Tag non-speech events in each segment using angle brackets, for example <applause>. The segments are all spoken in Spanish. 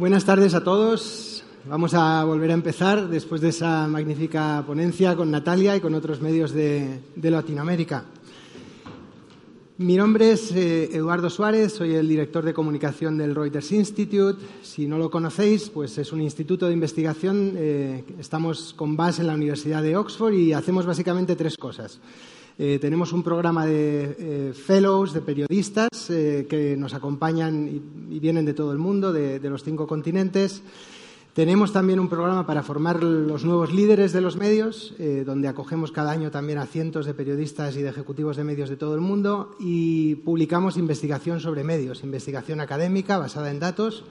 Buenas tardes a todos. Vamos a volver a empezar después de esa magnífica ponencia con Natalia y con otros medios de, Latinoamérica. Mi nombre es eh, Eduardo Suárez, soy el director de comunicación del Reuters Institute. Si no lo conocéis, pues es un instituto de investigación. Eh, estamos con base en la Universidad de Oxford y hacemos básicamente tres cosas. Eh, tenemos un programa de eh, fellows, de periodistas eh, que nos acompañan y, vienen de todo el mundo, de, los cinco continentes. Tenemos también un programa para formar los nuevos líderes de los medios, donde acogemos cada año también a cientos de periodistas y de ejecutivos de medios de todo el mundo y publicamos investigación sobre medios, investigación académica basada en datos.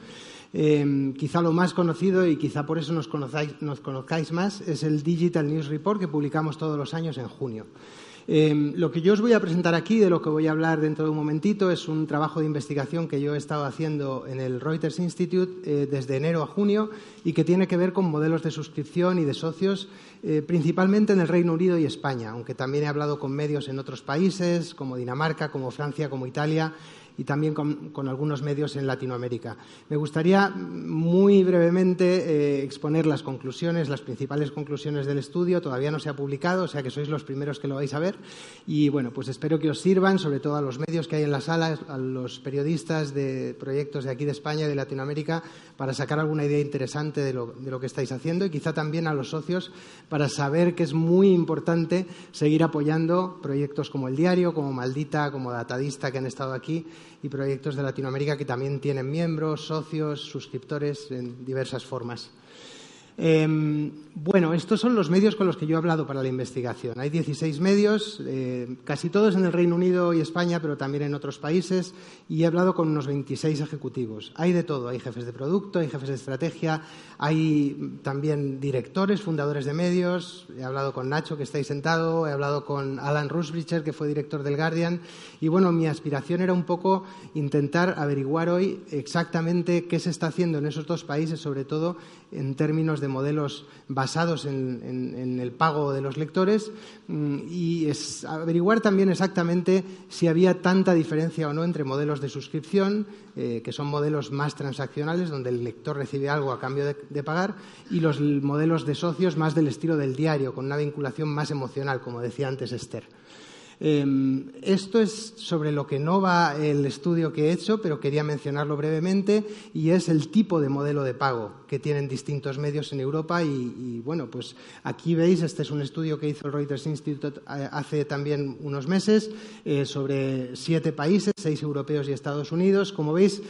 quizá lo más conocido y quizá por eso nos conozcáis más es el Digital News Report que publicamos todos los años en junio. Em, lo que yo os voy a presentar aquí, de lo que voy a hablar dentro de un momentito, es un trabajo de investigación que yo he estado haciendo en el Reuters Institute eh, desde enero a junio y que tiene que ver con modelos de suscripción y de socios, eh, principalmente en el Reino Unido y España, aunque también he hablado con medios en otros países, como Dinamarca, como Francia, como Italia y también con, algunos medios en Latinoamérica. Me gustaría muy brevemente eh, exponer las conclusiones, las principales conclusiones del estudio. Todavía no se ha publicado, o sea que sois los primeros que lo vais a ver. Y bueno, pues espero que os sirvan, sobre todo a los medios que hay en la sala, a los periodistas de proyectos de aquí de España y de Latinoamérica, para sacar alguna idea interesante de lo, de lo que estáis haciendo y quizá también a los socios para saber que es muy importante seguir apoyando proyectos como el Diario, como Maldita, como Datadista, que han estado aquí y proyectos de Latinoamérica que también tienen miembros, socios, suscriptores en diversas formas. Em, bueno, estos son los medios con los que yo he hablado para la investigación. Hay 16 medios, eh, casi todos en el Reino Unido y España, pero también en otros países, y he hablado con unos 26 ejecutivos. Hay de todo, hay jefes de producto, hay jefes de estrategia, hay también directores, fundadores de medios. He hablado con Nacho, que está ahí sentado, he hablado con Alan Rusbricher, que fue director del Guardian, y bueno, mi aspiración era un poco intentar averiguar hoy exactamente qué se está haciendo en esos dos países, sobre todo en términos de modelos basados en, el pago de los lectores mm, y es averiguar también exactamente si había tanta diferencia o no entre modelos de suscripción, eh, que son modelos más transaccionales, donde el lector recibe algo a cambio de pagar, y los modelos de socios más del estilo del diario, con una vinculación más emocional, como decía antes Esther. Em, esto es sobre lo que no va el estudio que he hecho, pero quería mencionarlo brevemente, y es el tipo de modelo de pago que tienen distintos medios en Europa. Y, bueno, pues aquí veis, este es un estudio que hizo el Reuters Institute eh, hace también unos meses eh, sobre siete países, seis europeos y Estados Unidos. Como veis,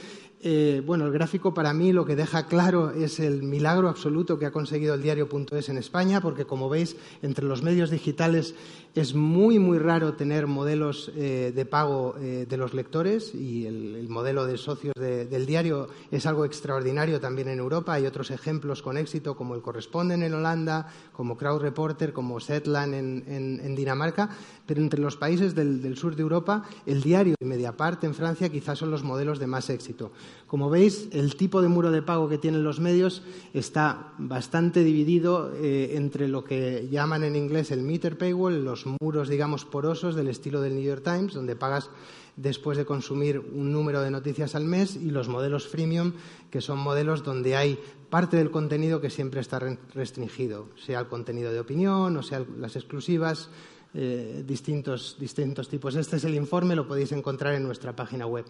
eh, bueno, el gráfico para mí lo que deja claro es el milagro absoluto que ha conseguido el diario.es en España, porque como veis, entre los medios digitales es muy, muy raro tener modelos eh, de pago eh, de los lectores y el, modelo de socios del diario es algo extraordinario también en Europa. Hay otros ejemplos con éxito, como el Corresponden en Holanda, como Crowd Reporter, como Setland en, Dinamarca, pero entre los países del, del sur de Europa, el diario y Mediapart en Francia quizás son los modelos de más éxito. Como veis, el tipo de muro de pago que tienen los medios está bastante dividido eh, entre lo que llaman en inglés el meter paywall, los muros, digamos, porosos del estilo del New York Times, donde pagas después de consumir un número de noticias al mes, y los modelos freemium, que son modelos donde hay parte del contenido que siempre está restringido, sea el contenido de opinión o sea las exclusivas, eh, distintos, distintos tipos. Este es el informe, lo podéis encontrar en nuestra página web.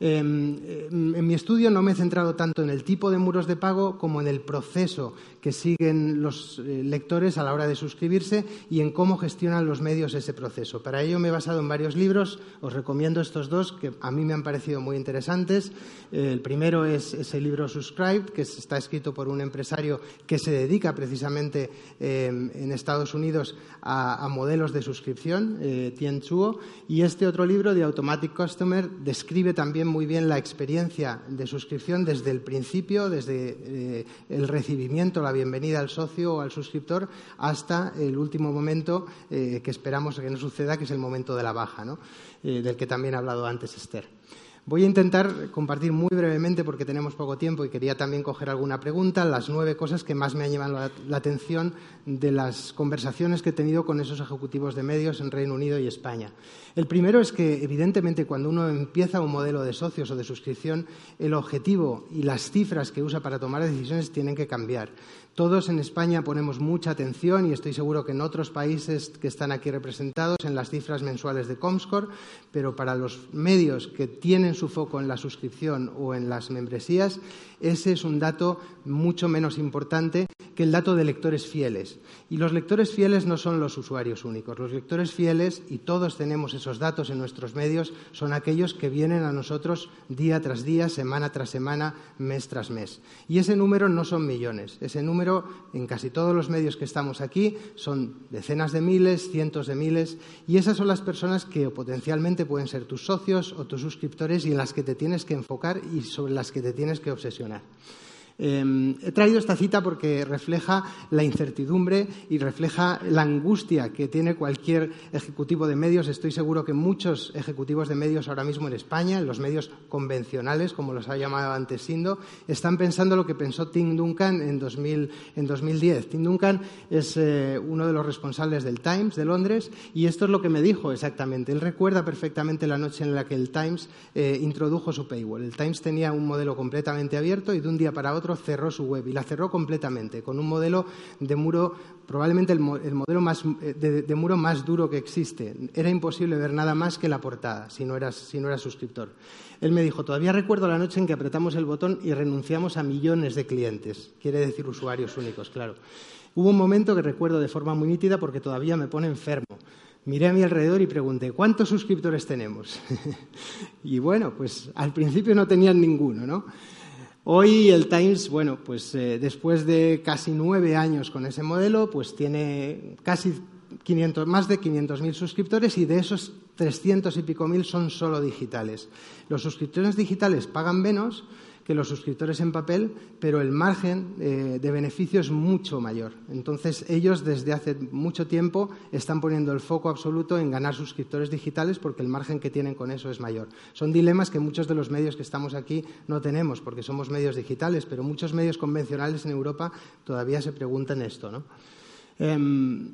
Em, em, en mi estudio no me he centrado tanto en el tipo de muros de pago como en el proceso que siguen los eh, lectores a la hora de suscribirse y en cómo gestionan los medios ese proceso. Para ello me he basado en varios libros, os recomiendo estos dos que a mí me han parecido muy interesantes. Eh, el primero es ese libro Subscribe, que está escrito por un empresario que se dedica precisamente em, en Estados Unidos a, modelos de suscripción, eh, Tien Chuo, y este otro libro, de Automatic Customer, describe también muy bien la experiencia de suscripción desde el principio, desde eh, el recibimiento, la bienvenida al socio o al suscriptor, hasta el último momento eh, que esperamos que no suceda, que es el momento de la baja, eh, del que también ha hablado antes Esther. Voy a intentar compartir muy brevemente, porque tenemos poco tiempo y quería también coger alguna pregunta, las nueve cosas que más me han llevado la, atención de las conversaciones que he tenido con esos ejecutivos de medios en Reino Unido y España. El primero es que, evidentemente, cuando uno empieza un modelo de socios o de suscripción, el objetivo y las cifras que usa para tomar decisiones tienen que cambiar. Todos en España ponemos mucha atención y estoy seguro que en otros países que están aquí representados en las cifras mensuales de Comscore, pero para los medios que tienen su foco en la suscripción o en las membresías, ese es un dato mucho menos importante que el dato de lectores fieles. Y los lectores fieles no son los usuarios únicos. Los lectores fieles, y todos tenemos esos datos en nuestros medios, son aquellos que vienen a nosotros día tras día, semana tras semana, mes tras mes. Y ese número no son millones. Ese número, en casi todos los medios que estamos aquí, son decenas de miles, cientos de miles. Y esas son las personas que potencialmente pueden ser tus socios o tus suscriptores y en las que te tienes que enfocar y sobre las que te tienes que obsesionar. Em, he traído esta cita porque refleja la incertidumbre y refleja la angustia que tiene cualquier ejecutivo de medios. Estoy seguro que muchos ejecutivos de medios ahora mismo en España, en los medios convencionales, como los ha llamado antes Sindo, están pensando lo que pensó Tim Duncan en, 2010. Tim Duncan es eh, uno de los responsables del Times de Londres y esto es lo que me dijo exactamente. Él recuerda perfectamente la noche en la que el Times eh, introdujo su paywall. El Times tenía un modelo completamente abierto y de un día para otro cerró su web y la cerró completamente con un modelo de muro, probablemente el, modelo más, eh, de, muro más duro que existe. Era imposible ver nada más que la portada si no, eras, si no eras suscriptor. Él me dijo, todavía recuerdo la noche en que apretamos el botón y renunciamos a millones de clientes. Quiere decir usuarios únicos, claro. Hubo un momento que recuerdo de forma muy nítida porque todavía me pone enfermo. Miré a mi alrededor y pregunté, ¿cuántos suscriptores tenemos? <laughs> y bueno, pues al principio no tenían ninguno, ¿no? Hoy el Times, bueno, pues eh, después de casi nueve años con ese modelo, pues tiene casi 500, más de 500.000 suscriptores y de esos 300 y pico mil son solo digitales. Los suscriptores digitales pagan menos, que los suscriptores en papel, pero el margen eh, de beneficio es mucho mayor. Entonces, ellos desde hace mucho tiempo están poniendo el foco absoluto en ganar suscriptores digitales porque el margen que tienen con eso es mayor. Son dilemas que muchos de los medios que estamos aquí no tenemos porque somos medios digitales, pero muchos medios convencionales en Europa todavía se preguntan esto, ¿no? Em,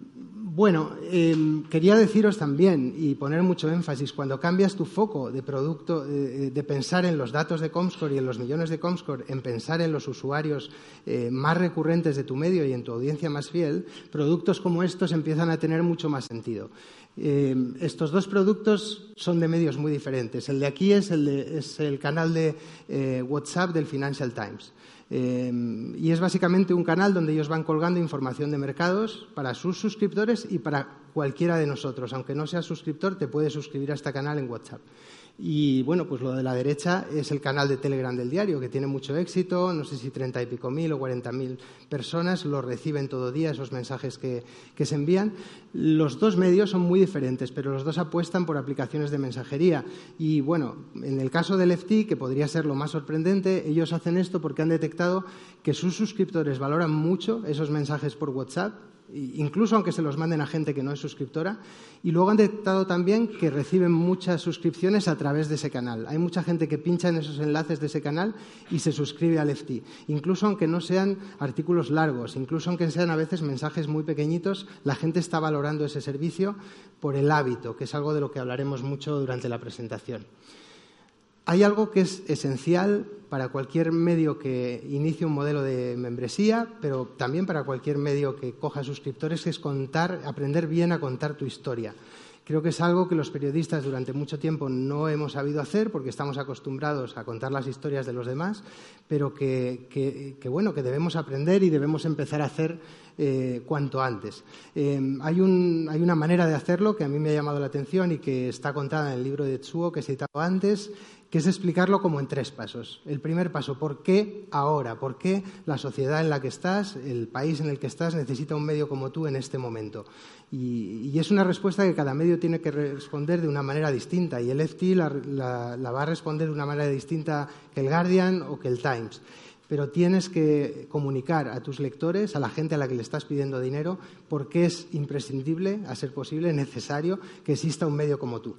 bueno, em, quería deciros también y poner mucho énfasis, cuando cambias tu foco de producto, eh, de pensar en los datos de Comscore y en los millones de Comscore, en pensar en los usuarios eh, más recurrentes de tu medio y en tu audiencia más fiel, productos como estos empiezan a tener mucho más sentido. Em, estos dos productos son de medios muy diferentes. El de aquí es el, canal de eh, WhatsApp del Financial Times. Em, y es básicamente un canal donde ellos van colgando información de mercados para sus suscriptores y para cualquiera de nosotros. Aunque no seas suscriptor, te puedes suscribir a este canal en WhatsApp. Y bueno, pues lo de la derecha es el canal de Telegram del diario, que tiene mucho éxito, no sé si treinta y pico mil o cuarenta mil personas lo reciben todo día, esos mensajes que, que, se envían. Los dos medios son muy diferentes, pero los dos apuestan por aplicaciones de mensajería. Y bueno, en el caso del FT, que podría ser lo más sorprendente, ellos hacen esto porque han detectado que sus suscriptores valoran mucho esos mensajes por WhatsApp incluso aunque se los manden a gente que no es suscriptora. Y luego han detectado también que reciben muchas suscripciones a través de ese canal. Hay mucha gente que pincha en esos enlaces de ese canal y se suscribe al FT. Incluso aunque no sean artículos largos, incluso aunque sean a veces mensajes muy pequeñitos, la gente está valorando ese servicio por el hábito, que es algo de lo que hablaremos mucho durante la presentación. Hay algo que es esencial para cualquier medio que inicie un modelo de membresía, pero también para cualquier medio que coja suscriptores, que es contar, aprender bien a contar tu historia. Creo que es algo que los periodistas durante mucho tiempo no hemos sabido hacer porque estamos acostumbrados a contar las historias de los demás, pero que, bueno, que debemos aprender y debemos empezar a hacer eh, cuanto antes. Eh, hay, una manera de hacerlo que a mí me ha llamado la atención y que está contada en el libro de Tsuo que he citado antes, que es explicarlo como en tres pasos. El primer paso, ¿por qué ahora? ¿Por qué la sociedad en la que estás, el país en el que estás, necesita un medio como tú en este momento? Y, es una respuesta que cada medio tiene que responder de una manera distinta y el FT la, va a responder de una manera distinta que el Guardian o que el Times pero tienes que comunicar a tus lectores, a la gente a la que le estás pidiendo dinero, por qué es imprescindible, a ser posible, necesario que exista un medio como tú.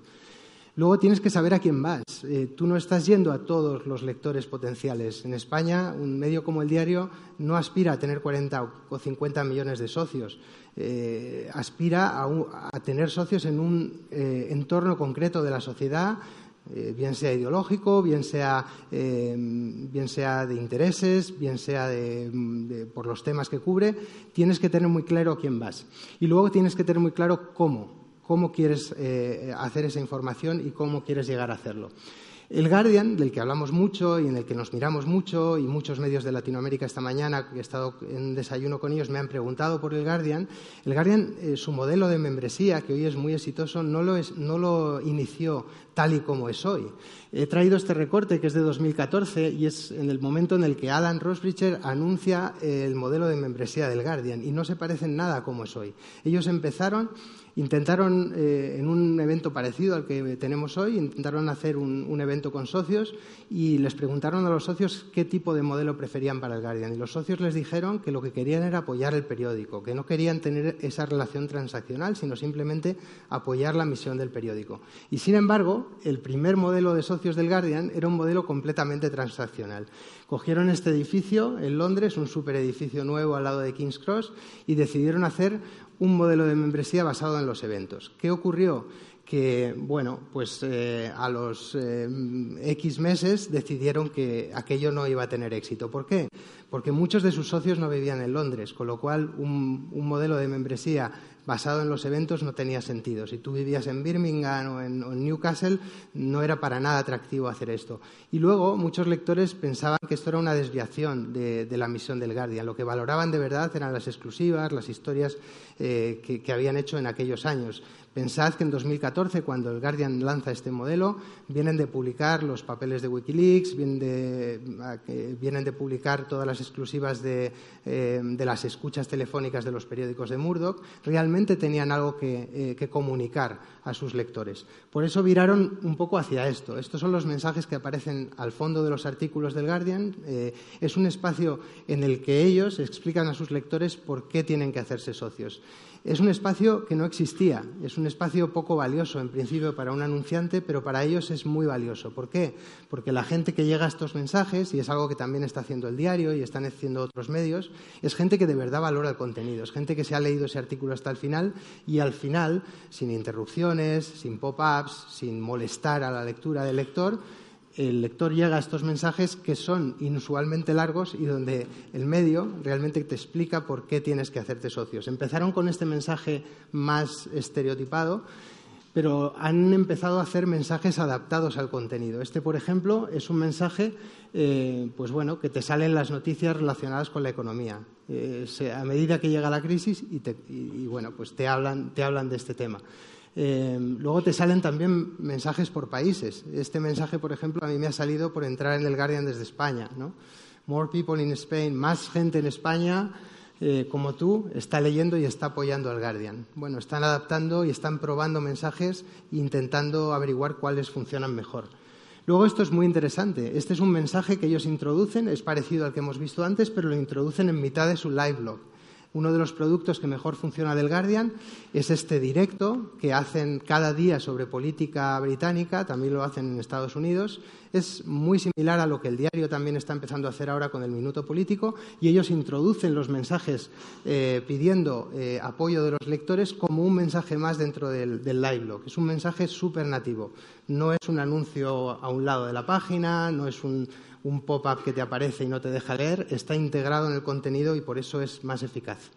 Luego tienes que saber a quién vas. Eh, tú no estás yendo a todos los lectores potenciales. En España, un medio como el diario no aspira a tener 40 o 50 millones de socios. Eh, aspira a, tener socios en un eh, entorno concreto de la sociedad, bien sea ideológico, bien sea, bien sea de intereses, bien sea por los temas que cubre. Tienes que tener muy claro a quién vas. Y luego tienes que tener muy claro cómo cómo quieres eh, hacer esa información y cómo quieres llegar a hacerlo. El Guardian, del que hablamos mucho y en el que nos miramos mucho, y muchos medios de Latinoamérica esta mañana, que he estado en desayuno con ellos, me han preguntado por el Guardian. El Guardian, eh, su modelo de membresía, que hoy es muy exitoso, no lo, no lo inició tal y como es hoy. He traído este recorte que es de 2014 y es en el momento en el que Alan Rosbricher anuncia el modelo de membresía del Guardian y no se parece en nada como es hoy. Ellos empezaron Intentaron, eh, en un evento parecido al que tenemos hoy, intentaron hacer un, evento con socios y les preguntaron a los socios qué tipo de modelo preferían para el Guardian. Y los socios les dijeron que lo que querían era apoyar el periódico, que no querían tener esa relación transaccional, sino simplemente apoyar la misión del periódico. Y sin embargo, el primer modelo de socios del Guardian era un modelo completamente transaccional. Cogieron este edificio en Londres, un superedificio nuevo al lado de King's Cross, y decidieron hacer un modelo de membresía basado en los eventos. ¿Qué ocurrió? Que, bueno, pues eh, a los eh, X meses decidieron que aquello no iba a tener éxito. ¿Por qué? Porque muchos de sus socios no vivían en Londres, con lo cual un modelo de membresía basado en los eventos no tenía sentido. Si tú vivías en Birmingham o en, Newcastle, no era para nada atractivo hacer esto. Y luego muchos lectores pensaban que esto era una desviación de, la misión del Guardian. Lo que valoraban de verdad eran las exclusivas, las historias eh, que habían hecho en aquellos años. Pensad que en 2014, cuando el Guardian lanza este modelo, vienen de publicar los papeles de Wikileaks, vienen de, publicar todas las exclusivas eh, de, las escuchas telefónicas de los periódicos de Murdoch. Realmente tenían algo que, eh, comunicar a sus lectores. Por eso viraron un poco hacia esto. Estos son los mensajes que aparecen al fondo de los artículos del Guardian. Eh, es un espacio en el que ellos explican a sus lectores por qué tienen que hacerse socios. Es un espacio que no existía, es un espacio poco valioso en principio para un anunciante, pero para ellos es muy valioso. ¿Por qué? Porque la gente que llega a estos mensajes, y es algo que también está haciendo el diario y están haciendo otros medios, es gente que de verdad valora el contenido, es gente que se ha leído ese artículo hasta el final y al final, sin sin pop-ups, sin molestar a la lectura del lector, el lector llega a estos mensajes que son inusualmente largos y donde el medio realmente te explica por qué tienes que hacerte socios. Empezaron con este mensaje más estereotipado, pero han empezado a hacer mensajes adaptados al contenido. Este, por ejemplo, es un mensaje eh, pues bueno, que te salen las noticias relacionadas con la economía. Eh, a medida que llega la crisis y, bueno, pues te hablan de este tema. Eh, luego te salen también mensajes por países. Este mensaje, por ejemplo, a mí me ha salido por entrar en el Guardian desde España. ¿no? More people in Spain, más gente en España eh, como tú está leyendo y está apoyando al Guardian. Bueno, están adaptando y están probando mensajes e intentando averiguar cuáles funcionan mejor. Luego esto es muy interesante. Este es un mensaje que ellos introducen, es parecido al que hemos visto antes, pero lo introducen en mitad de su live blog. Uno de los productos que mejor funciona del Guardian es este directo que hacen cada día sobre política británica, también lo hacen en Estados Unidos. Es muy similar a lo que el diario también está empezando a hacer ahora con el minuto político y ellos introducen los mensajes eh, pidiendo eh, apoyo de los lectores como un mensaje más dentro del, del live blog. Es un mensaje súper nativo. No es un anuncio a un lado de la página, no es un un pop-up que te aparece y no te deja leer, está integrado en el contenido y por eso es más eficaz.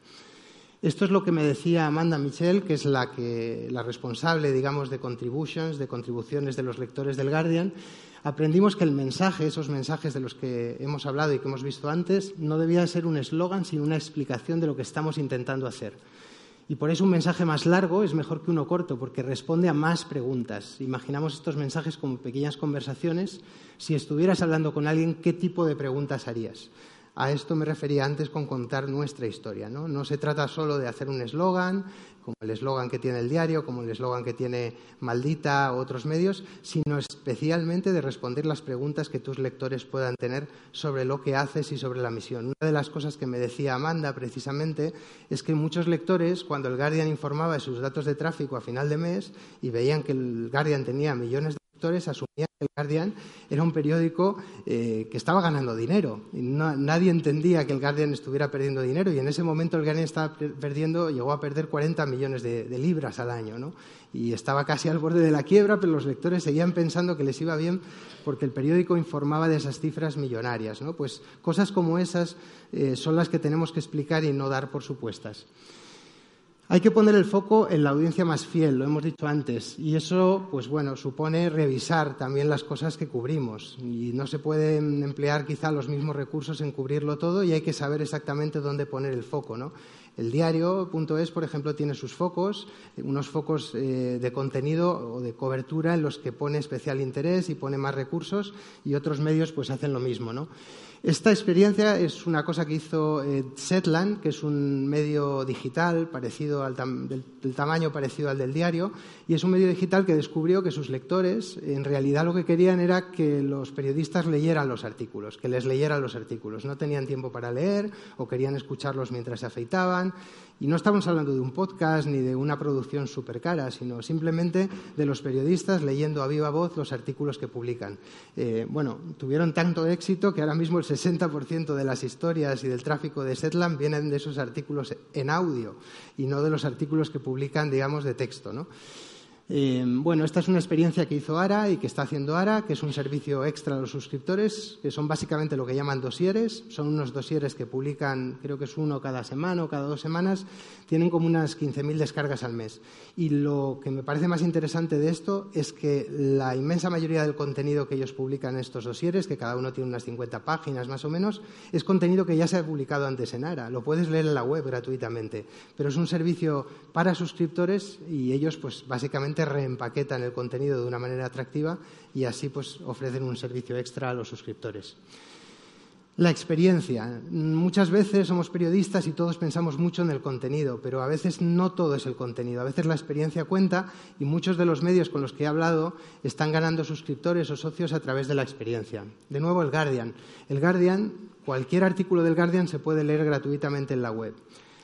Esto es lo que me decía Amanda Michel, que es la, que, la responsable, digamos, de contributions, de contribuciones de los lectores del Guardian. Aprendimos que el mensaje, esos mensajes de los que hemos hablado y que hemos visto antes, no debía ser un eslogan, sino una explicación de lo que estamos intentando hacer. Y por eso un mensaje más largo es mejor que uno corto, porque responde a más preguntas. Imaginamos estos mensajes como pequeñas conversaciones. Si estuvieras hablando con alguien, ¿qué tipo de preguntas harías? A esto me refería antes con contar nuestra historia. No, se trata solo de hacer un eslogan, como el eslogan que tiene el diario, como el eslogan que tiene Maldita u otros medios, sino especialmente de responder las preguntas que tus lectores puedan tener sobre lo que haces y sobre la misión. Una de las cosas que me decía Amanda precisamente es que muchos lectores, cuando el Guardian informaba de sus datos de tráfico a final de mes y veían que el Guardian tenía millones de asumían que el Guardian era un periódico eh, que estaba ganando dinero. Nadie entendía que el Guardian estuviera perdiendo dinero y en ese momento el Guardian estaba perdiendo, llegó a perder 40 millones de, libras al año. ¿no? Y estaba casi al borde de la quiebra, pero los lectores seguían pensando que les iba bien porque el periódico informaba de esas cifras millonarias. ¿no? Pues cosas como esas eh, son las que tenemos que explicar y no dar por supuestas. Hay que poner el foco en la audiencia más fiel, lo hemos dicho antes, y eso, pues bueno, supone revisar también las cosas que cubrimos. Y no se pueden emplear quizá los mismos recursos en cubrirlo todo y hay que saber exactamente dónde poner el foco, ¿no? El diario.es, por ejemplo, tiene sus focos, unos focos eh, de contenido o de cobertura en los que pone especial interés y pone más recursos y otros medios pues hacen lo mismo, ¿no? Esta experiencia es una cosa que hizo eh, Setland, que es un medio digital parecido al del, tamaño parecido al del diario, y es un medio digital que descubrió que sus lectores en realidad lo que querían era que los periodistas leyeran los artículos, que les leyeran los artículos. No tenían tiempo para leer o querían escucharlos mientras se afeitaban y no estamos hablando de un podcast ni de una producción súper cara, sino simplemente de los periodistas leyendo a viva voz los artículos que publican. Eh, bueno, tuvieron tanto éxito que ahora mismo el 60% de las historias y del tráfico de Setland vienen de esos artículos en audio y no de los artículos que publican, digamos, de texto. ¿no? Eh, bueno, esta es una experiencia que hizo ARA y que está haciendo ARA, que es un servicio extra a los suscriptores, que son básicamente lo que llaman dosieres. Son unos dosieres que publican, creo que es uno cada semana o cada dos semanas, tienen como unas 15.000 descargas al mes. Y lo que me parece más interesante de esto es que la inmensa mayoría del contenido que ellos publican en estos dosieres, que cada uno tiene unas 50 páginas más o menos, es contenido que ya se ha publicado antes en ARA. Lo puedes leer en la web gratuitamente, pero es un servicio para suscriptores y ellos, pues básicamente reempaquetan el contenido de una manera atractiva y así pues ofrecen un servicio extra a los suscriptores. La experiencia. Muchas veces somos periodistas y todos pensamos mucho en el contenido, pero a veces no todo es el contenido. A veces la experiencia cuenta y muchos de los medios con los que he hablado están ganando suscriptores o socios a través de la experiencia. De nuevo, el Guardian. El Guardian, cualquier artículo del Guardian se puede leer gratuitamente en la web.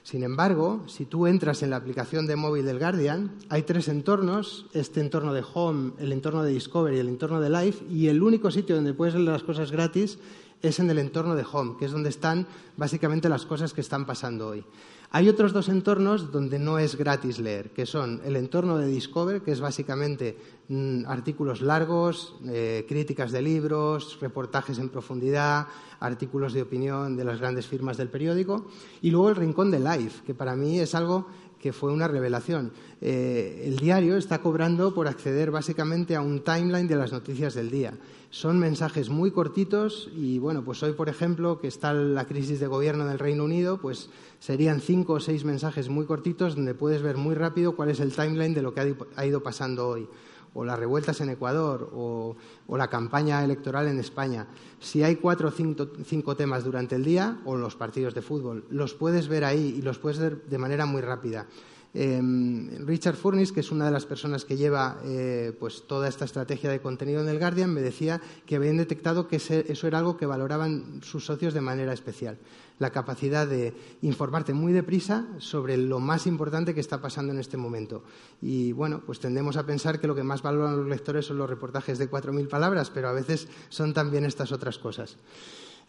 Sin embargo, si tú entras en la aplicación de móvil del Guardian, hay tres entornos, este entorno de Home, el entorno de Discovery y el entorno de Life, y el único sitio donde puedes leer las cosas gratis es en el entorno de Home, que es donde están básicamente las cosas que están pasando hoy. Hay otros dos entornos donde no es gratis leer, que son el entorno de Discover, que es básicamente mm, artículos largos, eh, críticas de libros, reportajes en profundidad, artículos de opinión de las grandes firmas del periódico, y luego el rincón de Life, que para mí es algo que fue una revelación. Eh, el diario está cobrando por acceder básicamente a un timeline de las noticias del día. Son mensajes muy cortitos y, bueno, pues hoy, por ejemplo, que está la crisis de gobierno en el Reino Unido, pues serían cinco o seis mensajes muy cortitos donde puedes ver muy rápido cuál es el timeline de lo que ha ido pasando hoy o las revueltas en Ecuador o, la campaña electoral en España. Si hay cuatro o cinco, temas durante el día o los partidos de fútbol, los puedes ver ahí y los puedes ver de manera muy rápida. Em, Richard Furnis, que es una de las personas que lleva eh, pues, toda esta estrategia de contenido en el Guardian, me decía que habían detectado que eso era algo que valoraban sus socios de manera especial la capacidad de informarte muy deprisa sobre lo más importante que está pasando en este momento. Y bueno, pues tendemos a pensar que lo que más valoran los lectores son los reportajes de 4.000 palabras, pero a veces son también estas otras cosas.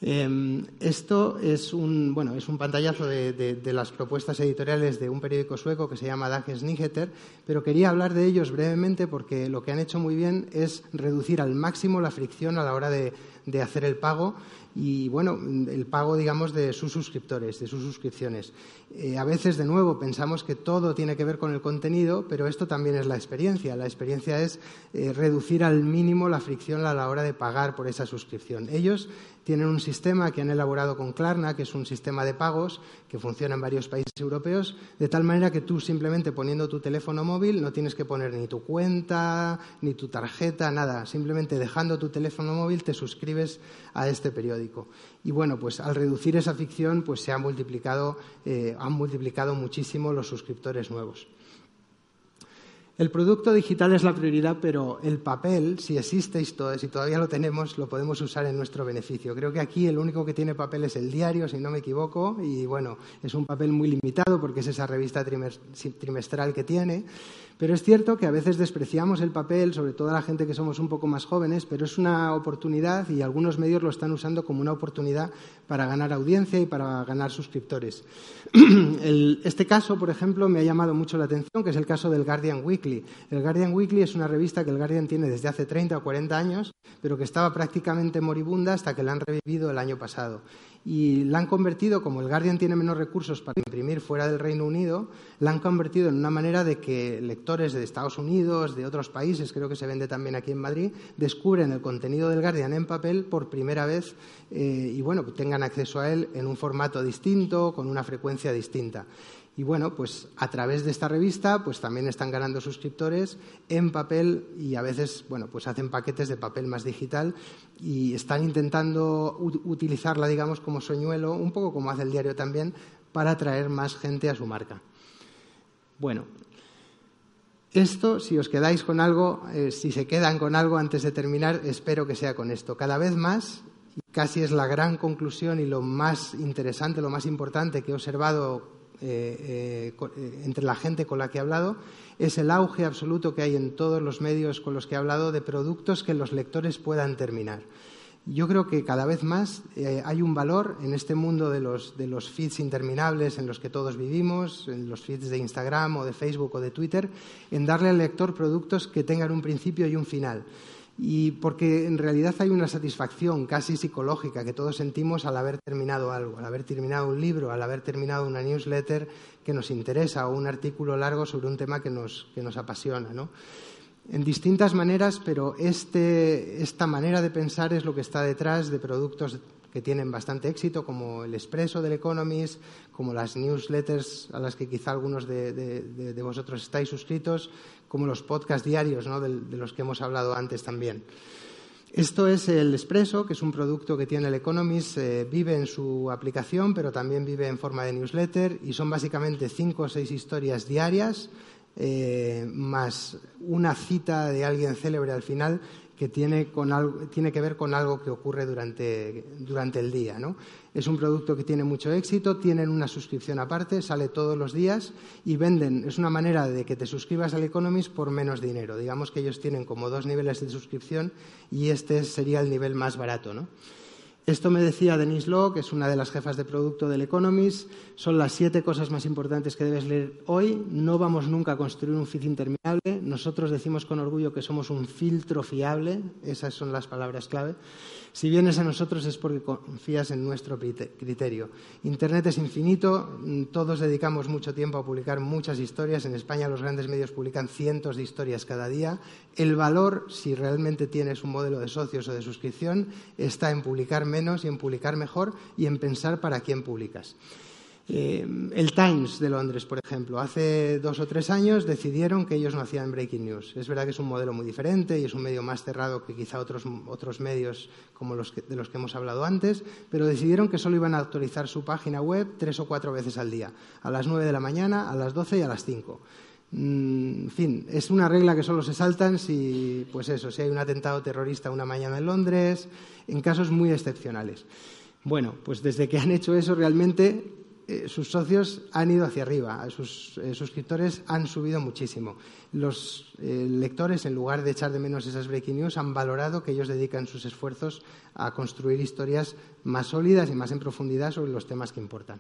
Em, esto es un, bueno, es un pantallazo de, las propuestas editoriales de un periódico sueco que se llama Dagens Nyheter, pero quería hablar de ellos brevemente porque lo que han hecho muy bien es reducir al máximo la fricción a la hora de hacer el pago y bueno, el pago, digamos, de sus suscriptores, de sus suscripciones. Eh, a veces, de nuevo, pensamos que todo tiene que ver con el contenido, pero esto también es la experiencia. La experiencia es eh, reducir al mínimo la fricción a la hora de pagar por esa suscripción. Ellos tienen un, sistema que han elaborado con Klarna, que es un sistema de pagos que funciona en varios países europeos, de tal manera que tú simplemente poniendo tu teléfono móvil no tienes que poner ni tu cuenta, ni tu tarjeta, nada. Simplemente dejando tu teléfono móvil te suscribes a este periódico. Y bueno, pues al reducir esa ficción, pues se ha multiplicado, eh, han multiplicado muchísimo los suscriptores nuevos. El producto digital es la prioridad, pero el papel, si existe y si todavía lo tenemos, lo podemos usar en nuestro beneficio. Creo que aquí el único que tiene papel es el diario, si no me equivoco, y bueno, es un papel muy limitado porque es esa revista trimestral que tiene. Pero es cierto que a veces despreciamos el papel, sobre todo a la gente que somos un poco más jóvenes, pero es una oportunidad y algunos medios lo están usando como una oportunidad para ganar audiencia y para ganar suscriptores. <clears throat> este caso, por ejemplo, me ha llamado mucho la atención, que es el caso del Guardian Weekly. El Guardian Weekly es una revista que el Guardian tiene desde hace 30 o 40 años, pero que estaba prácticamente moribunda hasta que la han revivido el año pasado y la han convertido, como el Guardian tiene menos recursos para imprimir fuera del Reino Unido, la han convertido en una manera de que lectores de Estados Unidos, de otros países, creo que se vende también aquí en Madrid, descubren el contenido del Guardian en papel por primera vez eh, y bueno, tengan acceso a él en un formato distinto, con una frecuencia distinta. Y bueno, pues a través de esta revista, pues también están ganando suscriptores en papel y a veces, bueno, pues hacen paquetes de papel más digital y están intentando utilizarla, digamos, como soñuelo, un poco como hace el diario también, para atraer más gente a su marca. Bueno, esto, si os quedáis con algo, eh, si se quedan con algo antes de terminar, espero que sea con esto. Cada vez más, casi es la gran conclusión y lo más interesante, lo más importante que he observado eh, eh, eh, entre la gente con la que he hablado es el auge absoluto que hay en todos los medios con los que he hablado de productos que los lectores puedan terminar. Yo creo que cada vez más hay un valor en este mundo de los, de los feeds interminables en los que todos vivimos, en los feeds de Instagram o de Facebook o de Twitter, en darle al lector productos que tengan un principio y un final y porque en realidad hay una satisfacción casi psicológica que todos sentimos al haber terminado algo, al haber terminado un libro, al haber terminado una newsletter que nos interesa o un artículo largo sobre un tema que nos, que nos apasiona. ¿no? En distintas maneras, pero este, esta manera de pensar es lo que está detrás de productos que tienen bastante éxito, como el Expreso del Economist, como las newsletters a las que quizá algunos de, vosotros estáis suscritos, como los podcasts diarios de, los que hemos hablado antes también. Esto es el Expreso, que es un producto que tiene el Economist, eh, vive en su aplicación, pero también vive en forma de newsletter y son básicamente cinco o seis historias diarias, eh, más una cita de alguien célebre al final que tiene, que ver con algo que ocurre durante, el día. Es un producto que tiene mucho éxito, tienen una suscripción aparte, sale todos los días y venden. Es una manera de que te suscribas al Economist por menos dinero. Digamos que ellos tienen como dos niveles de suscripción y este sería el nivel más barato. ¿no? Esto me decía Denise Law, que es una de las jefas de producto del Economist. Son las siete cosas más importantes que debes leer hoy. No vamos nunca a construir un feed interminable. Nosotros decimos con orgullo que somos un filtro fiable. Esas son las palabras clave. Si vienes a nosotros es porque confías en nuestro criterio. Internet es infinito, todos dedicamos mucho tiempo a publicar muchas historias. En España los grandes medios publican cientos de historias cada día. El valor, si realmente tienes un modelo de socios o de suscripción, está en publicar menos y en publicar mejor y en pensar para quién publicas. Eh, el Times de Londres, por ejemplo, hace dos o tres años decidieron que ellos no hacían breaking news. Es verdad que es un modelo muy diferente y es un medio más cerrado que quizá otros, medios como los de los que hemos hablado antes, pero decidieron que solo iban a actualizar su página web tres o cuatro veces al día, a las nueve de la mañana, a las doce y a las cinco. Mm, en fin, es una regla que solo se saltan si, pues eso, si hay un atentado terrorista una mañana en Londres, en casos muy excepcionales. Bueno, pues desde que han hecho eso realmente eh, sus socios han ido hacia arriba, sus eh, suscriptores han subido muchísimo. Los eh, lectores, en lugar de echar de menos esas breaking news, han valorado que ellos dedican sus esfuerzos a construir historias más sólidas y más en profundidad sobre los temas que importan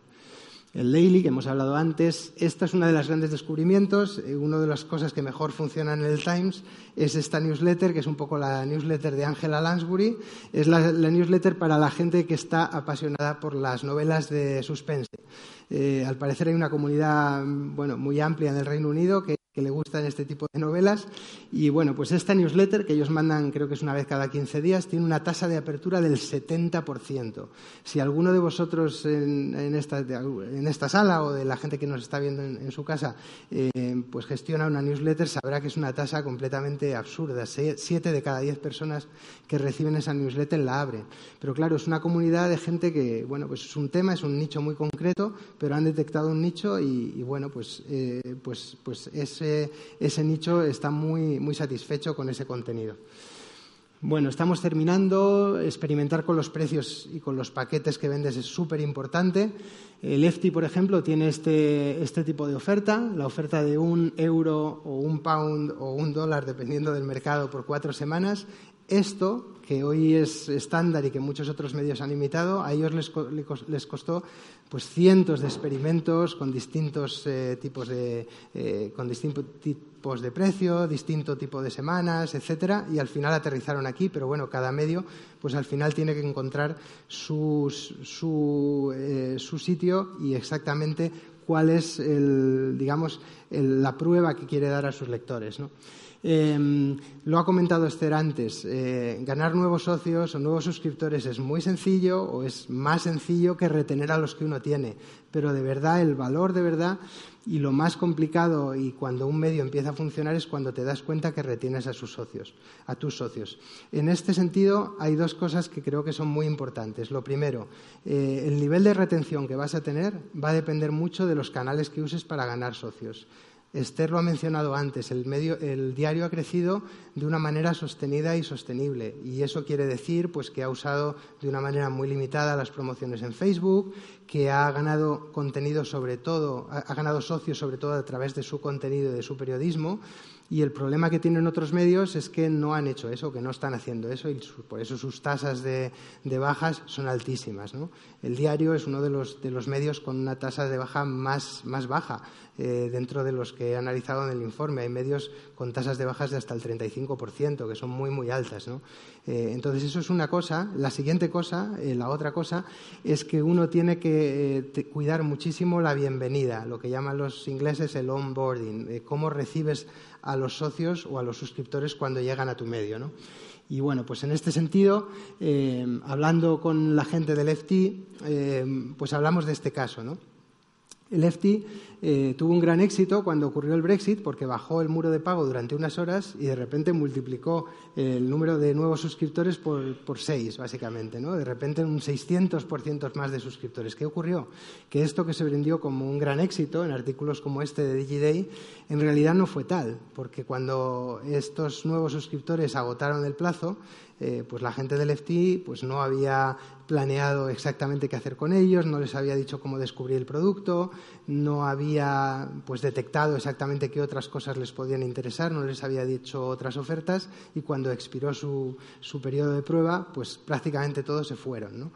el Daily, que hemos hablado antes. Esta es una de los grandes descubrimientos. Eh, una de las cosas que mejor funciona en el Times es esta newsletter, que es un poco la newsletter de Angela Lansbury. Es la, newsletter para la gente que está apasionada por las novelas de suspense. Eh, al parecer hay una comunidad bueno, muy amplia en el Reino Unido que que le gustan este tipo de novelas. Y bueno, pues esta newsletter, que ellos mandan creo que es una vez cada 15 días, tiene una tasa de apertura del 70%. Si alguno de vosotros en, esta, sala o de la gente que nos está viendo en, su casa, eh, pues gestiona una newsletter, sabrá que es una tasa completamente absurda. Siete de cada diez personas que reciben esa newsletter la abren. Pero claro, es una comunidad de gente que, bueno, pues es un tema, es un nicho muy concreto, pero han detectado un nicho y, bueno, pues, eh, pues, pues es ese, nicho está muy, muy satisfecho con ese contenido. Bueno, estamos terminando. Experimentar con los precios y con los paquetes que vendes es súper importante. El EFTI, por ejemplo, tiene este, este, tipo de oferta, la oferta de un euro o un pound o un dólar, dependiendo del mercado, por cuatro semanas. Esto, que hoy es estándar y que muchos otros medios han imitado, a ellos les, costó pues cientos de experimentos con distintos eh, tipos de eh, con distintos tipos de precio, distinto tipo de semanas, etcétera, y al final aterrizaron aquí. Pero bueno, cada medio, pues al final tiene que encontrar su, eh, su sitio y exactamente cuál es el, digamos, la prueba que quiere dar a sus lectores, ¿no? Em, lo ha comentado Esther antes, eh, ganar nuevos socios o nuevos suscriptores es muy sencillo o es más sencillo que retener a los que uno tiene, pero de verdad el valor de verdad y lo más complicado y cuando un medio empieza a funcionar es cuando te das cuenta que retienes a sus socios, a tus socios. En este sentido hay dos cosas que creo que son muy importantes. Lo primero, eh, el nivel de retención que vas a tener va a depender mucho de los canales que uses para ganar socios. Esther lo ha mencionado antes, el, diario ha crecido de una manera sostenida y sostenible y eso quiere decir pues, que ha usado de una manera muy limitada las promociones en Facebook, que ha ganado contenido sobre todo, ha ganado socios sobre todo a través de su contenido y de su periodismo y el problema que tienen otros medios es que no han hecho eso, que no están haciendo eso y por eso sus tasas de, bajas son altísimas. El diario es uno de los, medios con una tasa de baja más, baja eh, dentro de los que he analizado en el informe. Hay medios con tasas de bajas de hasta el 35%, que son muy, muy altas. Eh, entonces, eso es una cosa. La siguiente cosa, eh, la otra cosa, es que uno tiene que cuidar muchísimo la bienvenida, lo que llaman los ingleses el onboarding, cómo recibes a los socios o a los suscriptores cuando llegan a tu medio. ¿no? Y bueno, pues en este sentido, eh, hablando con la gente del FT, eh, pues hablamos de este caso. ¿no? El eh, tuvo un gran éxito cuando ocurrió el Brexit porque bajó el muro de pago durante unas horas y de repente multiplicó el número de nuevos suscriptores por, seis, básicamente. ¿no? De repente un 600% más de suscriptores. ¿Qué ocurrió? Que esto que se vendió como un gran éxito en artículos como este de DigiDay en realidad no fue tal, porque cuando estos nuevos suscriptores agotaron el plazo, eh, pues la gente del FT pues no había planeado exactamente qué hacer con ellos, no les había dicho cómo descubrir el producto, no había pues detectado exactamente qué otras cosas les podían interesar, no les había dicho otras ofertas y cuando expiró su, su periodo de prueba, pues prácticamente todos se fueron. ¿no?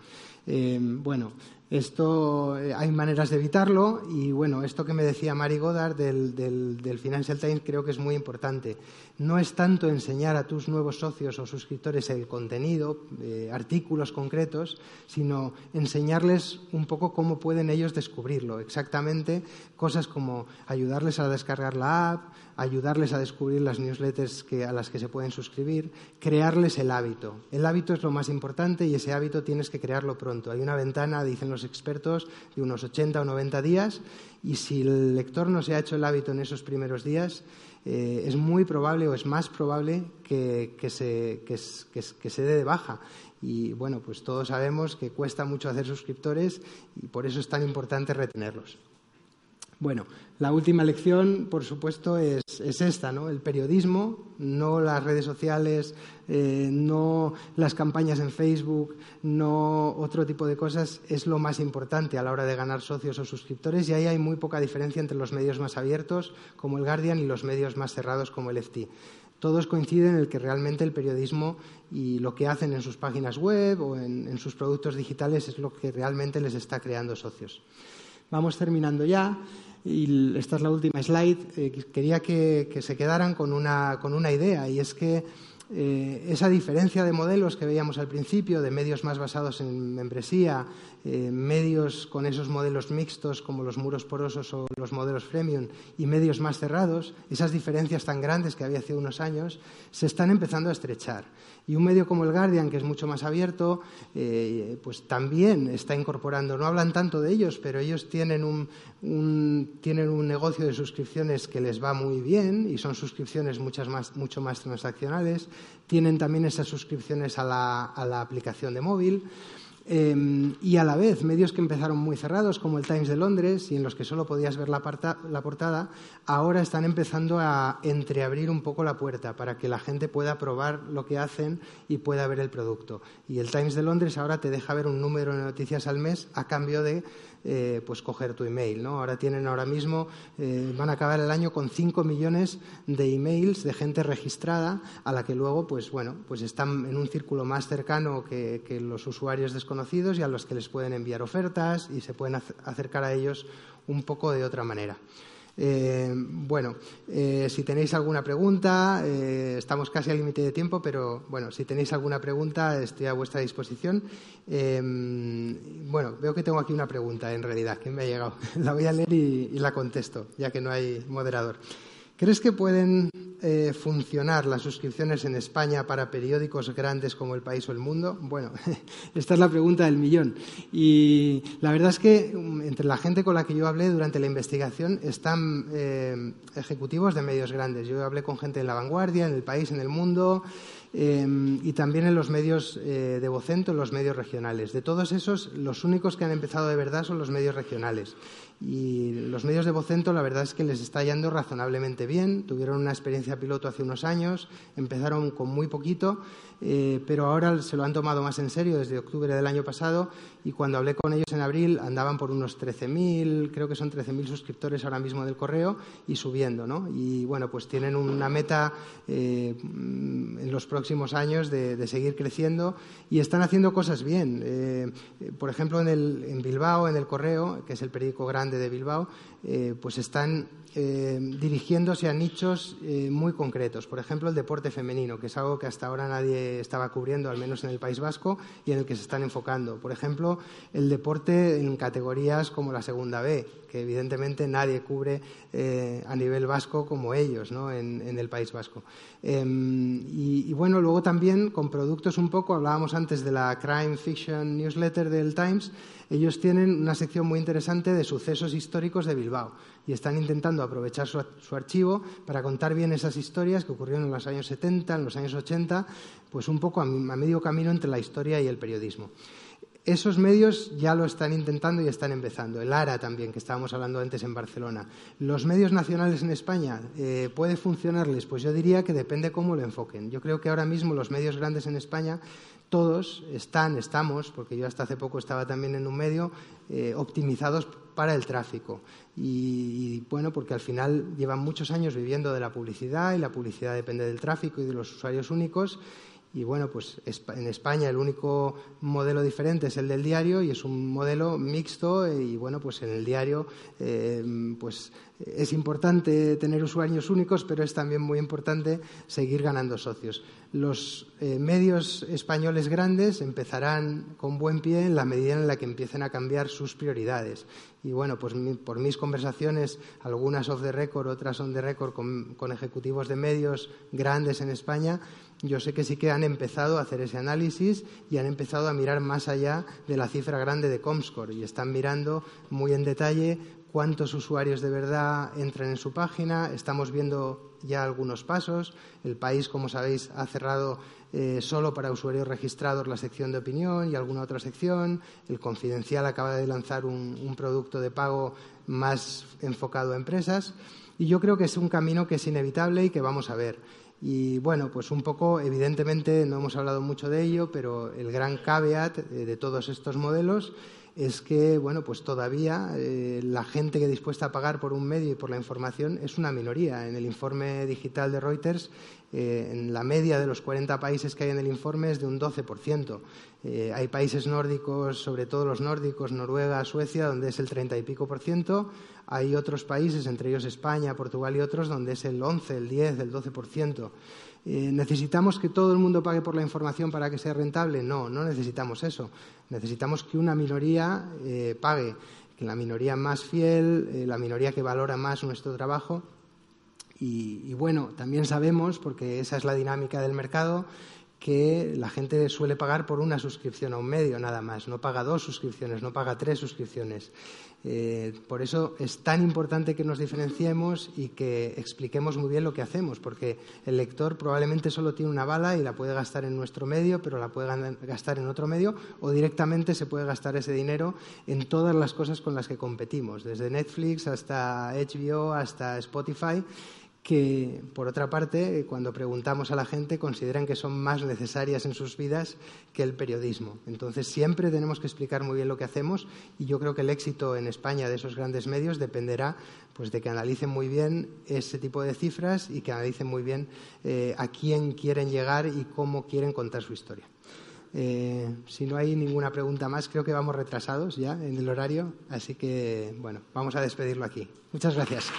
Eh, bueno, esto eh, hay maneras de evitarlo y bueno, esto que me decía Mari Goddard del, Financial Times creo que es muy importante. No es tanto enseñar a tus nuevos socios o suscriptores el contenido, eh, artículos concretos, sino enseñarles un poco cómo pueden ellos descubrirlo. Exactamente cosas como ayudarles a descargar la app, ayudarles a descubrir las newsletters a las que se pueden suscribir, crearles el hábito. El hábito es lo más importante y ese hábito tienes que crearlo pronto. Hay una ventana, dicen los expertos, de unos 80 o 90 días y si el lector no se ha hecho el hábito en esos primeros días, eh, es muy probable o es más probable que, se, que se dé de baja. Y bueno, pues todos sabemos que cuesta mucho hacer suscriptores y por eso es tan importante retenerlos. Bueno, la última lección, por supuesto, es, esta, ¿no? El periodismo, no las redes sociales, eh, no las campañas en Facebook, no otro tipo de cosas, es lo más importante a la hora de ganar socios o suscriptores y ahí hay muy poca diferencia entre los medios más abiertos, como el Guardian, y los medios más cerrados, como el FT. Todos coinciden en que realmente el periodismo y lo que hacen en sus páginas web o en sus productos digitales es lo que realmente les está creando socios. Vamos terminando ya. Y esta es la última slide. Eh, quería que, se quedaran con una, idea, y es que eh, esa diferencia de modelos que veíamos al principio, de medios más basados en membresía, eh, medios con esos modelos mixtos como los muros porosos o los modelos freemium y medios más cerrados, esas diferencias tan grandes que había hace unos años, se están empezando a estrechar. Y un medio como el Guardian, que es mucho más abierto, eh, pues también está incorporando, no hablan tanto de ellos, pero ellos tienen un, tienen un negocio de suscripciones que les va muy bien y son suscripciones muchas más, mucho más transaccionales. Tienen también esas suscripciones a la, a la aplicación de móvil. Em, y a la vez, medios que empezaron muy cerrados, como el Times de Londres, y en los que solo podías ver la, la, portada, ahora están empezando a entreabrir un poco la puerta para que la gente pueda probar lo que hacen y pueda ver el producto. Y el Times de Londres ahora te deja ver un número de noticias al mes a cambio de eh, pues coger tu email. ¿no? Ahora tienen ahora mismo, eh, van a acabar el año con 5 millones de emails de gente registrada a la que luego, pues bueno, pues están en un círculo más cercano que, que los usuarios desconocidos y a los que les pueden enviar ofertas y se pueden acercar a ellos un poco de otra manera. Eh, bueno, eh, si tenéis alguna pregunta, eh, estamos casi al límite de tiempo, pero bueno, si tenéis alguna pregunta, estoy a vuestra disposición. bueno, veo que tengo aquí una pregunta, en realidad, que me ha llegado. <laughs> La voy a leer y la contesto, ya que no hay moderador. ¿Crees que pueden eh, funcionar las suscripciones en España para periódicos grandes como El País o El Mundo? Bueno, <laughs> esta es la pregunta del millón. Y la verdad es que um, entre la gente con la que yo hablé durante la investigación están eh, ejecutivos de medios grandes. Yo hablé con gente en La Vanguardia, en El País, en El Mundo, Em, y también en los medios eh, de Vocento, en los medios regionales. De todos esos, los únicos que han empezado de verdad son los medios regionales. Y los medios de Vocento, la verdad es que les está yendo razonablemente bien. Tuvieron una experiencia piloto hace unos años, empezaron con muy poquito, eh, pero ahora se lo han tomado más en serio desde octubre del año pasado. Y cuando hablé con ellos en abril, andaban por unos 13.000, creo que son 13.000 suscriptores ahora mismo del correo y subiendo. ¿no? Y bueno, pues tienen una meta eh, en los próximos años de, seguir creciendo y están haciendo cosas bien. Eh, por ejemplo, en, el, en Bilbao, en el Correo, que es el periódico grande de Bilbao, eh, pues están eh, dirigiéndose a nichos eh, muy concretos. Por ejemplo, el deporte femenino, que es algo que hasta ahora nadie estaba cubriendo, al menos en el País Vasco, y en el que se están enfocando. Por ejemplo, el deporte en categorías como la Segunda B, que evidentemente nadie cubre eh, a nivel vasco como ellos ¿no? en, el País Vasco. Em, y, bueno, luego también con productos un poco, hablábamos antes de la Crime Fiction Newsletter del Times, ellos tienen una sección muy interesante de sucesos históricos de Bilbao y están intentando aprovechar su, archivo para contar bien esas historias que ocurrieron en los años 70, en los años 80, pues un poco a, medio camino entre la historia y el periodismo. Esos medios ya lo están intentando y están empezando. El ARA también, que estábamos hablando antes en Barcelona. ¿Los medios nacionales en España eh, puede funcionarles? Pues yo diría que depende cómo lo enfoquen. Yo creo que ahora mismo los medios grandes en España todos están, estamos, porque yo hasta hace poco estaba también en un medio, eh, optimizados para el tráfico. Y, bueno, porque al final llevan muchos años viviendo de la publicidad y la publicidad depende del tráfico y de los usuarios únicos. Y bueno, pues en España el único modelo diferente es el del diario y es un modelo mixto y bueno, pues en el diario eh, pues es importante tener usuarios únicos, pero es también muy importante seguir ganando socios. Los eh, medios españoles grandes empezarán con buen pie en la medida en la que empiecen a cambiar sus prioridades. Y bueno, pues por mis conversaciones, algunas off the record, otras on the record, con ejecutivos de medios grandes en España, yo sé que sí que han empezado a hacer ese análisis y han empezado a mirar más allá de la cifra grande de Comscore y están mirando muy en detalle cuántos usuarios de verdad entran en su página. Estamos viendo ya algunos pasos. El país, como sabéis, ha cerrado eh, solo para usuarios registrados la sección de opinión y alguna otra sección. El Confidencial acaba de lanzar un producto de pago más enfocado a empresas. Y yo creo que es un camino que es inevitable y que vamos a ver. Y bueno, pues un poco, evidentemente, no hemos hablado mucho de ello, pero el gran caveat de todos estos modelos es que, bueno, pues todavía eh, la gente que dispuesta a pagar por un medio y por la información es una minoría. En el informe digital de Reuters, eh, en la media de los 40 países que hay en el informe es de un 12%. Eh, hay países nórdicos, sobre todo los nórdicos, Noruega, Suecia, donde es el 30 y pico por ciento. Hay otros países, entre ellos España, Portugal y otros, donde es el 11, el 10, el 12 por ciento. Eh, ¿Necesitamos que todo el mundo pague por la información para que sea rentable? No, no necesitamos eso. Necesitamos que una minoría eh, pague, que la minoría más fiel, eh, la minoría que valora más nuestro trabajo. y bueno, también sabemos, porque esa es la dinámica del mercado, que la gente suele pagar por una suscripción a un medio nada más, no paga dos suscripciones, no paga tres suscripciones. Eh, por eso es tan importante que nos diferenciemos y que expliquemos muy bien lo que hacemos, porque el lector probablemente solo tiene una bala y la puede gastar en nuestro medio, pero la puede gastar en otro medio, o directamente se puede gastar ese dinero en todas las cosas con las que competimos, desde Netflix hasta HBO, hasta Spotify que, por otra parte, cuando preguntamos a la gente, consideran que son más necesarias en sus vidas que el periodismo. Entonces, siempre tenemos que explicar muy bien lo que hacemos y yo creo que el éxito en España de esos grandes medios dependerá pues, de que analicen muy bien ese tipo de cifras y que analicen muy bien eh, a quién quieren llegar y cómo quieren contar su historia. Eh, si no hay ninguna pregunta más, creo que vamos retrasados ya en el horario, así que, bueno, vamos a despedirlo aquí. Muchas gracias.